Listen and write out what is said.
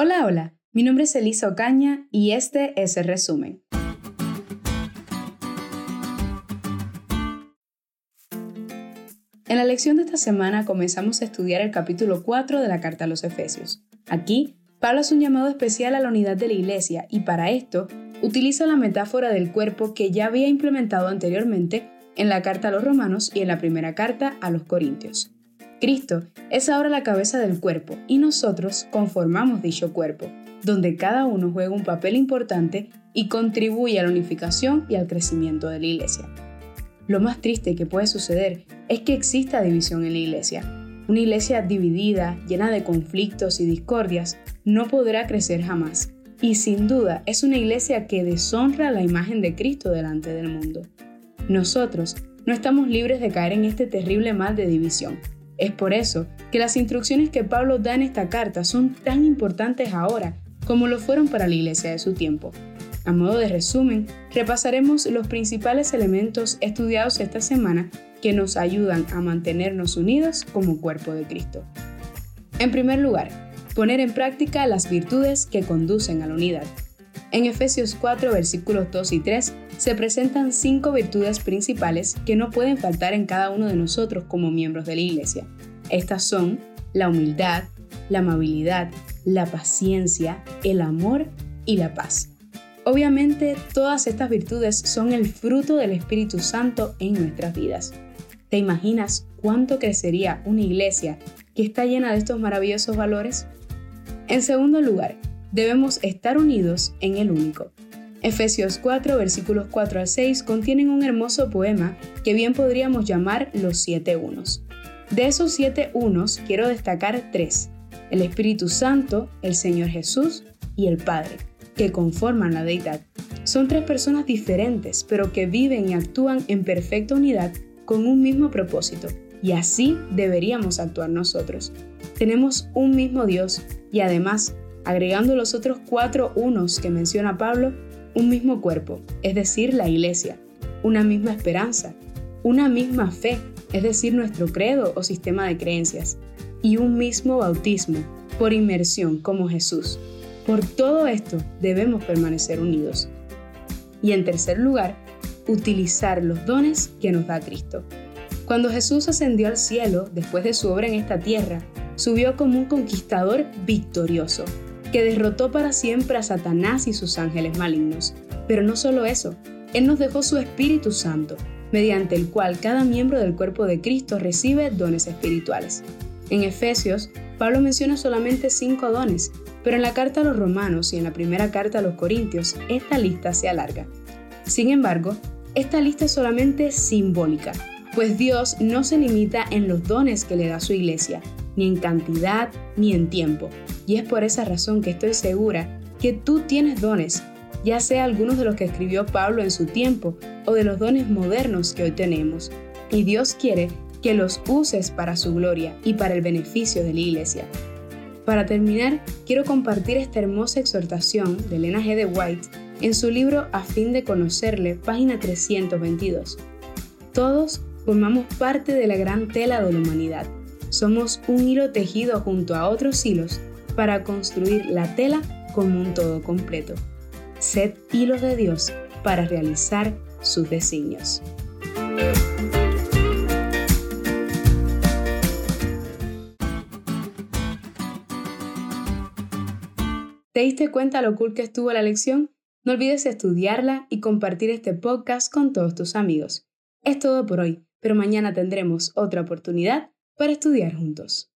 Hola, hola, mi nombre es Elisa Ocaña y este es el resumen. En la lección de esta semana comenzamos a estudiar el capítulo 4 de la carta a los Efesios. Aquí, Pablo hace un llamado especial a la unidad de la iglesia y para esto utiliza la metáfora del cuerpo que ya había implementado anteriormente en la carta a los romanos y en la primera carta a los corintios. Cristo es ahora la cabeza del cuerpo y nosotros conformamos dicho cuerpo, donde cada uno juega un papel importante y contribuye a la unificación y al crecimiento de la iglesia. Lo más triste que puede suceder es que exista división en la iglesia. Una iglesia dividida, llena de conflictos y discordias, no podrá crecer jamás. Y sin duda es una iglesia que deshonra la imagen de Cristo delante del mundo. Nosotros no estamos libres de caer en este terrible mal de división es por eso que las instrucciones que Pablo da en esta carta son tan importantes ahora como lo fueron para la iglesia de su tiempo. A modo de resumen, repasaremos los principales elementos estudiados esta semana que nos ayudan a mantenernos unidos como cuerpo de Cristo. En primer lugar, poner en práctica las virtudes que conducen a la unidad. En Efesios 4 versículos 2 y 3 se presentan cinco virtudes principales que no pueden faltar en cada uno de nosotros como miembros de la Iglesia. Estas son la humildad, la amabilidad, la paciencia, el amor y la paz. Obviamente todas estas virtudes son el fruto del Espíritu Santo en nuestras vidas. ¿Te imaginas cuánto crecería una iglesia que está llena de estos maravillosos valores? En segundo lugar, debemos estar unidos en el único. Efesios 4, versículos 4 al 6 contienen un hermoso poema que bien podríamos llamar los siete unos. De esos siete unos quiero destacar tres, el Espíritu Santo, el Señor Jesús y el Padre, que conforman la deidad. Son tres personas diferentes, pero que viven y actúan en perfecta unidad con un mismo propósito, y así deberíamos actuar nosotros. Tenemos un mismo Dios y además agregando los otros cuatro unos que menciona Pablo, un mismo cuerpo, es decir, la iglesia, una misma esperanza, una misma fe, es decir, nuestro credo o sistema de creencias, y un mismo bautismo, por inmersión como Jesús. Por todo esto debemos permanecer unidos. Y en tercer lugar, utilizar los dones que nos da Cristo. Cuando Jesús ascendió al cielo después de su obra en esta tierra, subió como un conquistador victorioso, que derrotó para siempre a Satanás y sus ángeles malignos. Pero no solo eso, Él nos dejó su Espíritu Santo, mediante el cual cada miembro del cuerpo de Cristo recibe dones espirituales. En Efesios, Pablo menciona solamente cinco dones, pero en la carta a los romanos y en la primera carta a los corintios, esta lista se alarga. Sin embargo, esta lista es solamente simbólica, pues Dios no se limita en los dones que le da su iglesia, ni en cantidad ni en tiempo, y es por esa razón que estoy segura que tú tienes dones, ya sea algunos de los que escribió Pablo en su tiempo o de los dones modernos que hoy tenemos. Y Dios quiere que los uses para su gloria y para el beneficio de la iglesia. Para terminar, quiero compartir esta hermosa exhortación de Elena G. de White en su libro A fin de conocerle, página 322. Todos formamos parte de la gran tela de la humanidad. Somos un hilo tejido junto a otros hilos para construir la tela como un todo completo. Sed hilos de Dios para realizar sus designios. ¿Te diste cuenta lo cool que estuvo la lección? No olvides estudiarla y compartir este podcast con todos tus amigos. Es todo por hoy, pero mañana tendremos otra oportunidad para estudiar juntos.